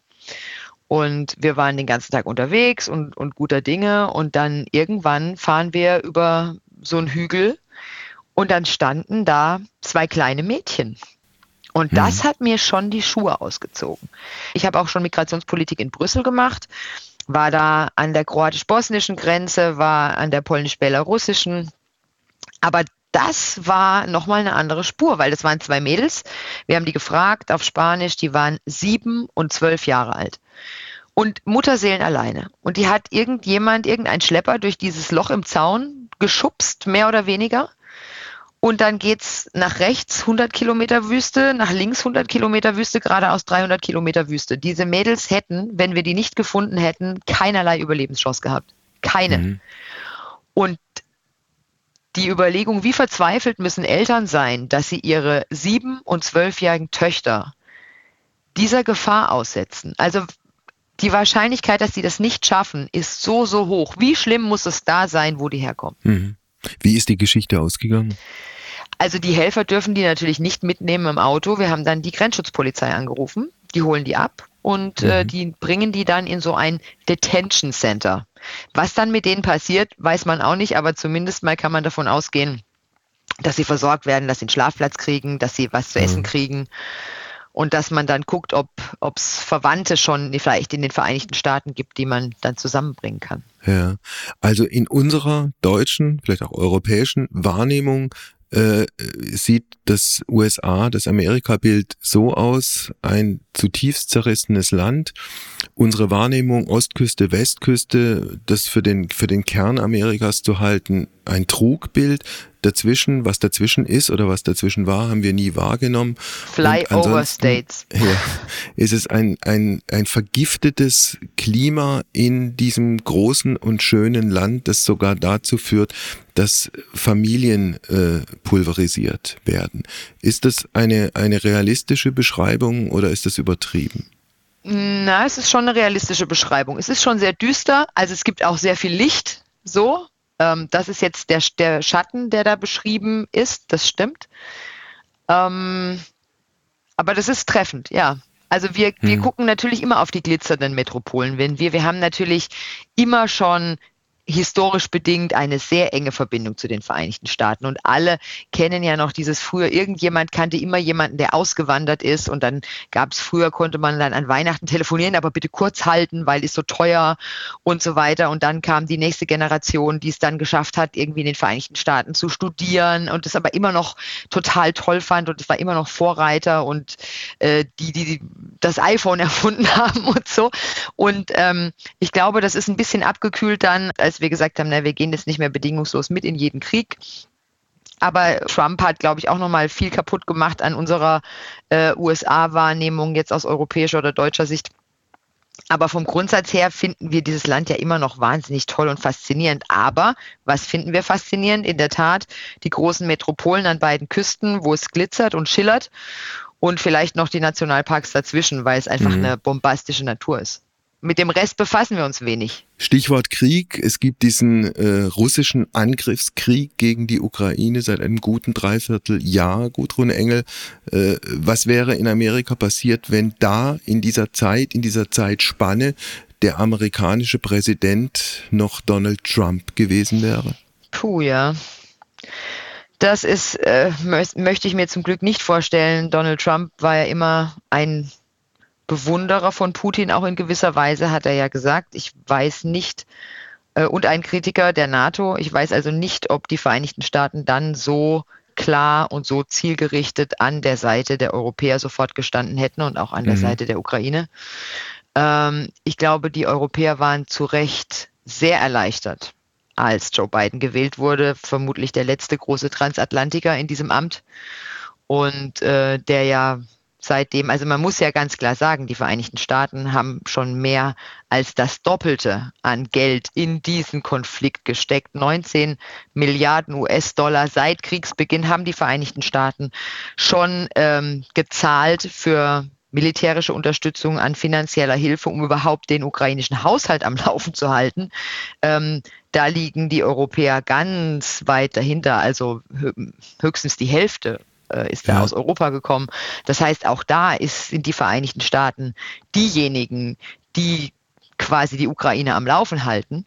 Und wir waren den ganzen Tag unterwegs und, und guter Dinge. Und dann irgendwann fahren wir über so einen Hügel und dann standen da zwei kleine Mädchen. Und mhm. das hat mir schon die Schuhe ausgezogen. Ich habe auch schon Migrationspolitik in Brüssel gemacht war da an der kroatisch-bosnischen Grenze, war an der polnisch-belarussischen. Aber das war nochmal eine andere Spur, weil das waren zwei Mädels. Wir haben die gefragt auf Spanisch, die waren sieben und zwölf Jahre alt. Und Mutterseelen alleine. Und die hat irgendjemand, irgendein Schlepper durch dieses Loch im Zaun geschubst, mehr oder weniger. Und dann geht's nach rechts 100 Kilometer Wüste, nach links 100 Kilometer Wüste, geradeaus 300 Kilometer Wüste. Diese Mädels hätten, wenn wir die nicht gefunden hätten, keinerlei Überlebenschance gehabt. Keine. Mhm. Und die Überlegung, wie verzweifelt müssen Eltern sein, dass sie ihre sieben- und zwölfjährigen Töchter dieser Gefahr aussetzen. Also die Wahrscheinlichkeit, dass sie das nicht schaffen, ist so, so hoch. Wie schlimm muss es da sein, wo die herkommen?
Mhm. Wie ist die Geschichte ausgegangen?
Also die Helfer dürfen die natürlich nicht mitnehmen im Auto. Wir haben dann die Grenzschutzpolizei angerufen. Die holen die ab und äh, mhm. äh, die bringen die dann in so ein Detention Center. Was dann mit denen passiert, weiß man auch nicht, aber zumindest mal kann man davon ausgehen, dass sie versorgt werden, dass sie einen Schlafplatz kriegen, dass sie was zu essen mhm. kriegen und dass man dann guckt, ob es Verwandte schon vielleicht in den Vereinigten Staaten gibt, die man dann zusammenbringen kann.
Ja, also in unserer deutschen, vielleicht auch europäischen Wahrnehmung äh, sieht das USA, das Amerika-Bild so aus, ein zutiefst zerrissenes Land. Unsere Wahrnehmung Ostküste, Westküste, das für den, für den Kern Amerikas zu halten, ein Trugbild. Dazwischen, was dazwischen ist oder was dazwischen war, haben wir nie wahrgenommen.
Flyover States.
Ja, ist es ein, ein, ein vergiftetes Klima in diesem großen und schönen Land, das sogar dazu führt, dass Familien äh, pulverisiert werden. Ist das eine, eine realistische Beschreibung oder ist das übertrieben?
Na, es ist schon eine realistische Beschreibung. Es ist schon sehr düster, also es gibt auch sehr viel Licht, so. Ähm, das ist jetzt der, der Schatten, der da beschrieben ist, das stimmt. Ähm, aber das ist treffend, ja. Also wir, wir hm. gucken natürlich immer auf die glitzernden Metropolen. Wenn wir, wir haben natürlich immer schon historisch bedingt eine sehr enge Verbindung zu den Vereinigten Staaten. Und alle kennen ja noch dieses früher, irgendjemand kannte immer jemanden, der ausgewandert ist. Und dann gab es früher, konnte man dann an Weihnachten telefonieren, aber bitte kurz halten, weil ist so teuer und so weiter. Und dann kam die nächste Generation, die es dann geschafft hat, irgendwie in den Vereinigten Staaten zu studieren und es aber immer noch total toll fand und es war immer noch Vorreiter und äh, die, die das iPhone erfunden haben und so. Und ähm, ich glaube, das ist ein bisschen abgekühlt dann, als als wir gesagt haben, na, wir gehen jetzt nicht mehr bedingungslos mit in jeden Krieg. Aber Trump hat, glaube ich, auch nochmal viel kaputt gemacht an unserer äh, USA-Wahrnehmung jetzt aus europäischer oder deutscher Sicht. Aber vom Grundsatz her finden wir dieses Land ja immer noch wahnsinnig toll und faszinierend. Aber was finden wir faszinierend? In der Tat die großen Metropolen an beiden Küsten, wo es glitzert und schillert und vielleicht noch die Nationalparks dazwischen, weil es einfach mhm. eine bombastische Natur ist mit dem Rest befassen wir uns wenig.
Stichwort Krieg. Es gibt diesen äh, russischen Angriffskrieg gegen die Ukraine seit einem guten Dreivierteljahr. Gudrun Engel, äh, was wäre in Amerika passiert, wenn da in dieser Zeit, in dieser Zeitspanne der amerikanische Präsident noch Donald Trump gewesen wäre?
Puh, ja. Das ist, äh, möchte ich mir zum Glück nicht vorstellen. Donald Trump war ja immer ein Bewunderer von Putin auch in gewisser Weise, hat er ja gesagt. Ich weiß nicht, äh, und ein Kritiker der NATO. Ich weiß also nicht, ob die Vereinigten Staaten dann so klar und so zielgerichtet an der Seite der Europäer sofort gestanden hätten und auch an der mhm. Seite der Ukraine. Ähm, ich glaube, die Europäer waren zu Recht sehr erleichtert, als Joe Biden gewählt wurde, vermutlich der letzte große Transatlantiker in diesem Amt und äh, der ja seitdem, also man muss ja ganz klar sagen, die Vereinigten Staaten haben schon mehr als das Doppelte an Geld in diesen Konflikt gesteckt. 19 Milliarden US-Dollar seit Kriegsbeginn haben die Vereinigten Staaten schon ähm, gezahlt für militärische Unterstützung an finanzieller Hilfe, um überhaupt den ukrainischen Haushalt am Laufen zu halten. Ähm, da liegen die Europäer ganz weit dahinter, also höchstens die Hälfte äh, ist ja. da aus Europa gekommen. Das heißt, auch da ist, sind die Vereinigten Staaten diejenigen, die quasi die Ukraine am Laufen halten.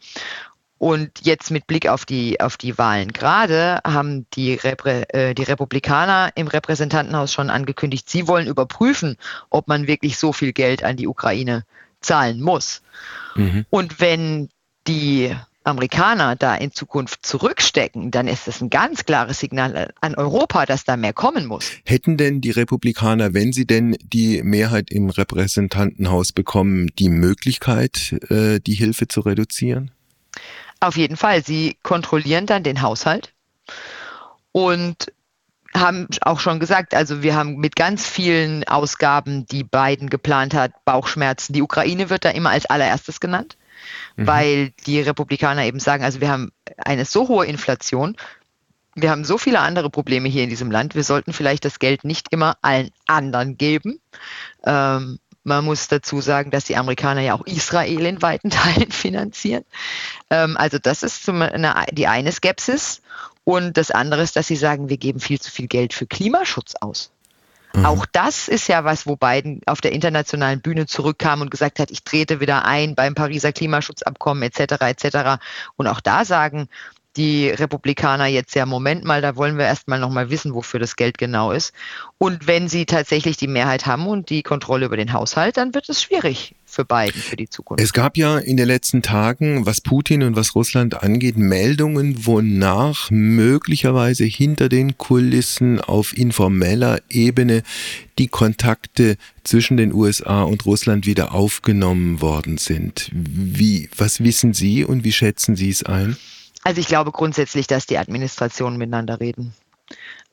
Und jetzt mit Blick auf die, auf die Wahlen gerade haben die, Reprä, äh, die Republikaner im Repräsentantenhaus schon angekündigt, sie wollen überprüfen, ob man wirklich so viel Geld an die Ukraine zahlen muss. Mhm. Und wenn die Amerikaner da in Zukunft zurückstecken, dann ist das ein ganz klares Signal an Europa, dass da mehr kommen muss.
Hätten denn die Republikaner, wenn sie denn die Mehrheit im Repräsentantenhaus bekommen, die Möglichkeit, äh, die Hilfe zu reduzieren?
Auf jeden Fall. Sie kontrollieren dann den Haushalt und haben auch schon gesagt, also wir haben mit ganz vielen Ausgaben, die Biden geplant hat, Bauchschmerzen. Die Ukraine wird da immer als allererstes genannt mhm. weil die Republikaner eben sagen, also wir haben eine so hohe Inflation, wir haben so viele andere Probleme hier in diesem Land, wir sollten vielleicht das Geld nicht immer allen anderen geben. Ähm, man muss dazu sagen, dass die Amerikaner ja auch Israel in weiten Teilen finanzieren. Ähm, also das ist zum, eine, die eine Skepsis. Und das andere ist, dass sie sagen, wir geben viel zu viel Geld für Klimaschutz aus. Mhm. Auch das ist ja was, wo Biden auf der internationalen Bühne zurückkam und gesagt hat, ich trete wieder ein beim Pariser Klimaschutzabkommen etc. etc. Und auch da sagen die Republikaner jetzt ja, Moment mal, da wollen wir erstmal nochmal wissen, wofür das Geld genau ist. Und wenn sie tatsächlich die Mehrheit haben und die Kontrolle über den Haushalt, dann wird es schwierig für Biden für die Zukunft.
Es gab ja in den letzten Tagen, was Putin und was Russland angeht, Meldungen, wonach möglicherweise hinter den Kulissen auf informeller Ebene die Kontakte zwischen den USA und Russland wieder aufgenommen worden sind. Wie, was wissen Sie und wie schätzen Sie es ein?
Also ich glaube grundsätzlich, dass die Administrationen miteinander reden.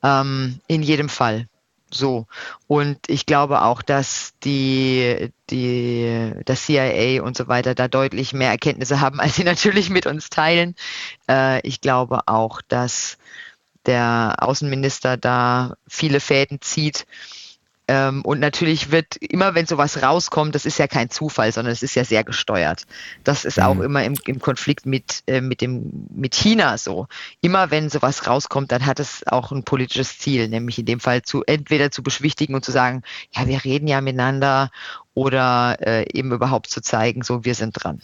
Ähm, in jedem Fall. So. Und ich glaube auch, dass die, die, das CIA und so weiter da deutlich mehr Erkenntnisse haben, als sie natürlich mit uns teilen. Äh, ich glaube auch, dass der Außenminister da viele Fäden zieht ähm, und natürlich wird immer, wenn sowas rauskommt, das ist ja kein Zufall, sondern es ist ja sehr gesteuert. Das ist mhm. auch immer im, im Konflikt mit, äh, mit, dem, mit China so. Immer wenn sowas rauskommt, dann hat es auch ein politisches Ziel, nämlich in dem Fall zu entweder zu beschwichtigen und zu sagen, ja, wir reden ja miteinander oder äh, eben überhaupt zu zeigen, so wir sind dran.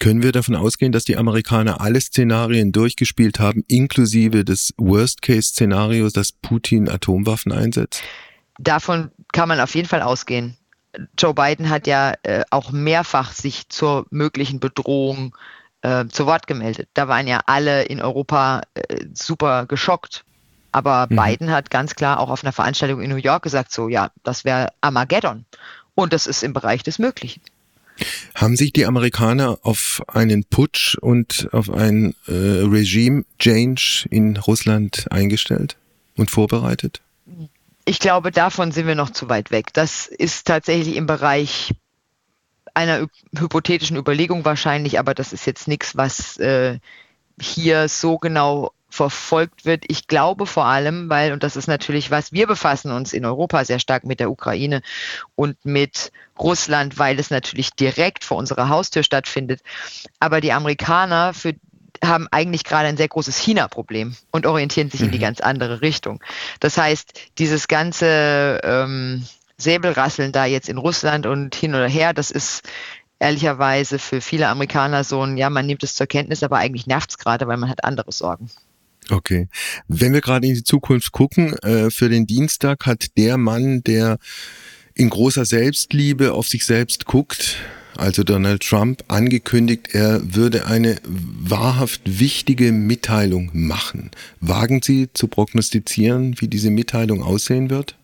Können wir davon ausgehen, dass die Amerikaner alle Szenarien durchgespielt haben, inklusive des Worst-Case-Szenarios, dass Putin Atomwaffen einsetzt?
Davon kann man auf jeden Fall ausgehen. Joe Biden hat ja äh, auch mehrfach sich zur möglichen Bedrohung äh, zu Wort gemeldet. Da waren ja alle in Europa äh, super geschockt. Aber mhm. Biden hat ganz klar auch auf einer Veranstaltung in New York gesagt, so ja, das wäre Armageddon. Und das ist im Bereich des Möglichen.
Haben sich die Amerikaner auf einen Putsch und auf ein äh, Regime-Change in Russland eingestellt und vorbereitet?
Ich glaube, davon sind wir noch zu weit weg. Das ist tatsächlich im Bereich einer hypothetischen Überlegung wahrscheinlich, aber das ist jetzt nichts, was äh, hier so genau verfolgt wird. Ich glaube vor allem, weil, und das ist natürlich was, wir befassen uns in Europa sehr stark mit der Ukraine und mit Russland, weil es natürlich direkt vor unserer Haustür stattfindet. Aber die Amerikaner, für haben eigentlich gerade ein sehr großes China-Problem und orientieren sich mhm. in die mhm. ganz andere Richtung. Das heißt, dieses ganze ähm, Säbelrasseln da jetzt in Russland und hin oder her, das ist ehrlicherweise für viele Amerikaner so ein, ja, man nimmt es zur Kenntnis, aber eigentlich nervt es gerade, weil man hat andere Sorgen.
Okay. Wenn wir gerade in die Zukunft gucken, äh, für den Dienstag hat der Mann, der in großer Selbstliebe auf sich selbst guckt, also Donald Trump, angekündigt, er würde eine wahrhaft wichtige Mitteilung machen. Wagen Sie zu prognostizieren, wie diese Mitteilung aussehen wird?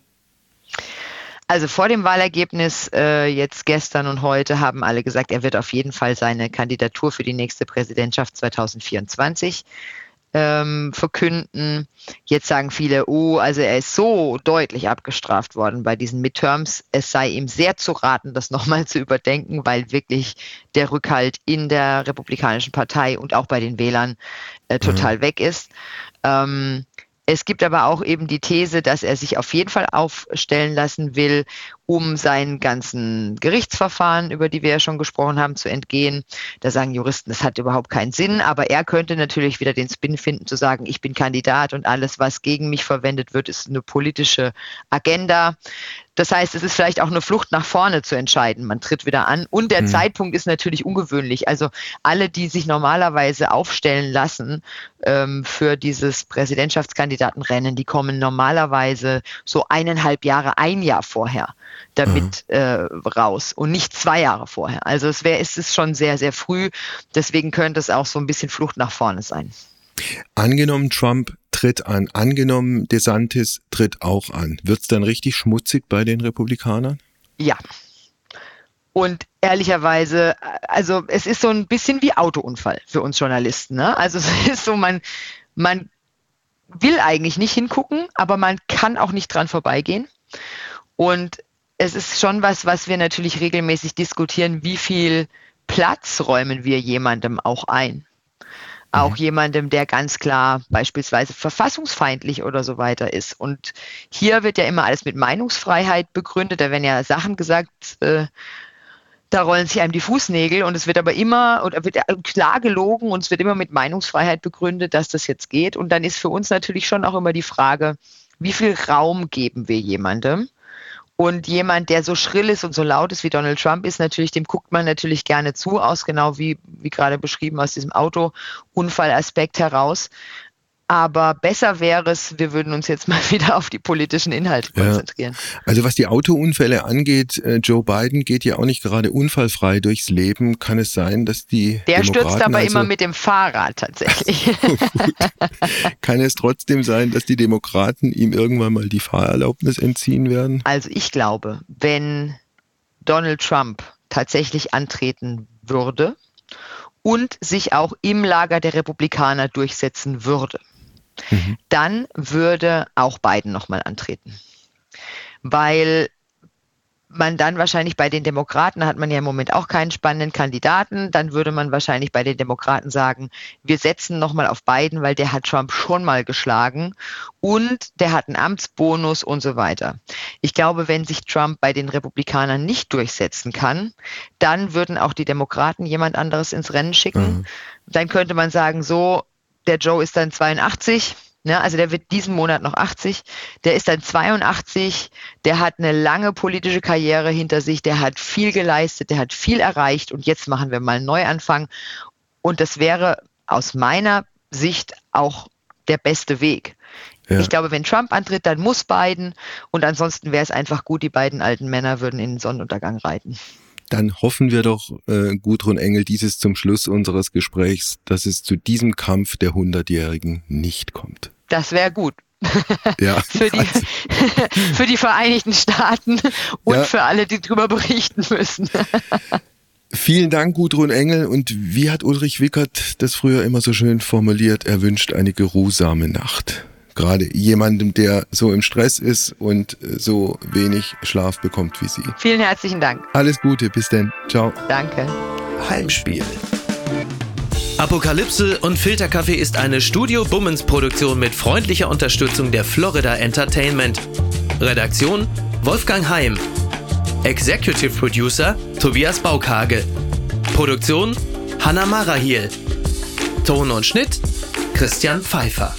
Also vor dem Wahlergebnis äh, jetzt gestern und heute haben alle gesagt, er wird auf jeden Fall seine Kandidatur für die nächste Präsidentschaft 2024 ähm, verkünden. Jetzt sagen viele, oh, also er ist so deutlich abgestraft worden bei diesen Midterms. Es sei ihm sehr zu raten, das nochmal zu überdenken, weil wirklich der Rückhalt in der Republikanischen Partei und auch bei den Wählern äh, total mhm. weg ist. Ähm, es gibt aber auch eben die These, dass er sich auf jeden Fall aufstellen lassen will, um seinen ganzen Gerichtsverfahren, über die wir ja schon gesprochen haben, zu entgehen. Da sagen Juristen, das hat überhaupt keinen Sinn, aber er könnte natürlich wieder den Spin finden, zu sagen, ich bin Kandidat und alles, was gegen mich verwendet wird, ist eine politische Agenda. Das heißt, es ist vielleicht auch eine Flucht nach vorne zu entscheiden. Man tritt wieder an. Und der mhm. Zeitpunkt ist natürlich ungewöhnlich. Also alle, die sich normalerweise aufstellen lassen ähm, für dieses Präsidentschaftskandidatenrennen, die kommen normalerweise so eineinhalb Jahre, ein Jahr vorher damit mhm. äh, raus und nicht zwei Jahre vorher. Also es wäre, es ist schon sehr, sehr früh. Deswegen könnte es auch so ein bisschen Flucht nach vorne sein.
Angenommen, Trump tritt an. Angenommen, DeSantis tritt auch an. Wird es dann richtig schmutzig bei den Republikanern?
Ja. Und ehrlicherweise, also es ist so ein bisschen wie Autounfall für uns Journalisten. Ne? Also es ist so, man, man will eigentlich nicht hingucken, aber man kann auch nicht dran vorbeigehen. Und es ist schon was, was wir natürlich regelmäßig diskutieren, wie viel Platz räumen wir jemandem auch ein auch mhm. jemandem, der ganz klar beispielsweise verfassungsfeindlich oder so weiter ist. Und hier wird ja immer alles mit Meinungsfreiheit begründet. Da werden ja Sachen gesagt, äh, da rollen sich einem die Fußnägel und es wird aber immer oder wird klar gelogen und es wird immer mit Meinungsfreiheit begründet, dass das jetzt geht. Und dann ist für uns natürlich schon auch immer die Frage, wie viel Raum geben wir jemandem? Und jemand, der so schrill ist und so laut ist wie Donald Trump ist, natürlich, dem guckt man natürlich gerne zu, aus genau wie, wie gerade beschrieben aus diesem Autounfallaspekt heraus. Aber besser wäre es, wir würden uns jetzt mal wieder auf die politischen Inhalte konzentrieren.
Ja. Also was die Autounfälle angeht, äh, Joe Biden geht ja auch nicht gerade unfallfrei durchs Leben. Kann es sein, dass die.
Der
Demokraten
stürzt aber also immer mit dem Fahrrad tatsächlich.
Kann es trotzdem sein, dass die Demokraten ihm irgendwann mal die Fahrerlaubnis entziehen werden?
Also ich glaube, wenn Donald Trump tatsächlich antreten würde und sich auch im Lager der Republikaner durchsetzen würde, Mhm. dann würde auch Biden nochmal antreten. Weil man dann wahrscheinlich bei den Demokraten, hat man ja im Moment auch keinen spannenden Kandidaten, dann würde man wahrscheinlich bei den Demokraten sagen, wir setzen nochmal auf Biden, weil der hat Trump schon mal geschlagen und der hat einen Amtsbonus und so weiter. Ich glaube, wenn sich Trump bei den Republikanern nicht durchsetzen kann, dann würden auch die Demokraten jemand anderes ins Rennen schicken. Mhm. Dann könnte man sagen, so, der Joe ist dann 82, ne, also der wird diesen Monat noch 80, der ist dann 82, der hat eine lange politische Karriere hinter sich, der hat viel geleistet, der hat viel erreicht. Und jetzt machen wir mal einen Neuanfang. Und das wäre aus meiner Sicht auch der beste Weg. Ja. Ich glaube, wenn Trump antritt, dann muss Biden. Und ansonsten wäre es einfach gut, die beiden alten Männer würden in den Sonnenuntergang reiten
dann hoffen wir doch, äh, Gudrun Engel, dieses zum Schluss unseres Gesprächs, dass es zu diesem Kampf der Hundertjährigen nicht kommt.
Das wäre gut. Ja. für, die, für die Vereinigten Staaten und ja. für alle, die darüber berichten müssen.
Vielen Dank, Gudrun Engel. Und wie hat Ulrich Wickert das früher immer so schön formuliert? Er wünscht eine geruhsame Nacht gerade jemandem, der so im Stress ist und äh, so wenig Schlaf bekommt wie Sie.
Vielen herzlichen Dank.
Alles Gute, bis denn. Ciao.
Danke.
Heimspiel. Apokalypse und Filterkaffee ist eine Studio Bummens Produktion mit freundlicher Unterstützung der Florida Entertainment. Redaktion Wolfgang Heim. Executive Producer Tobias Baukage. Produktion Hanna Marahiel. Ton und Schnitt Christian Pfeiffer.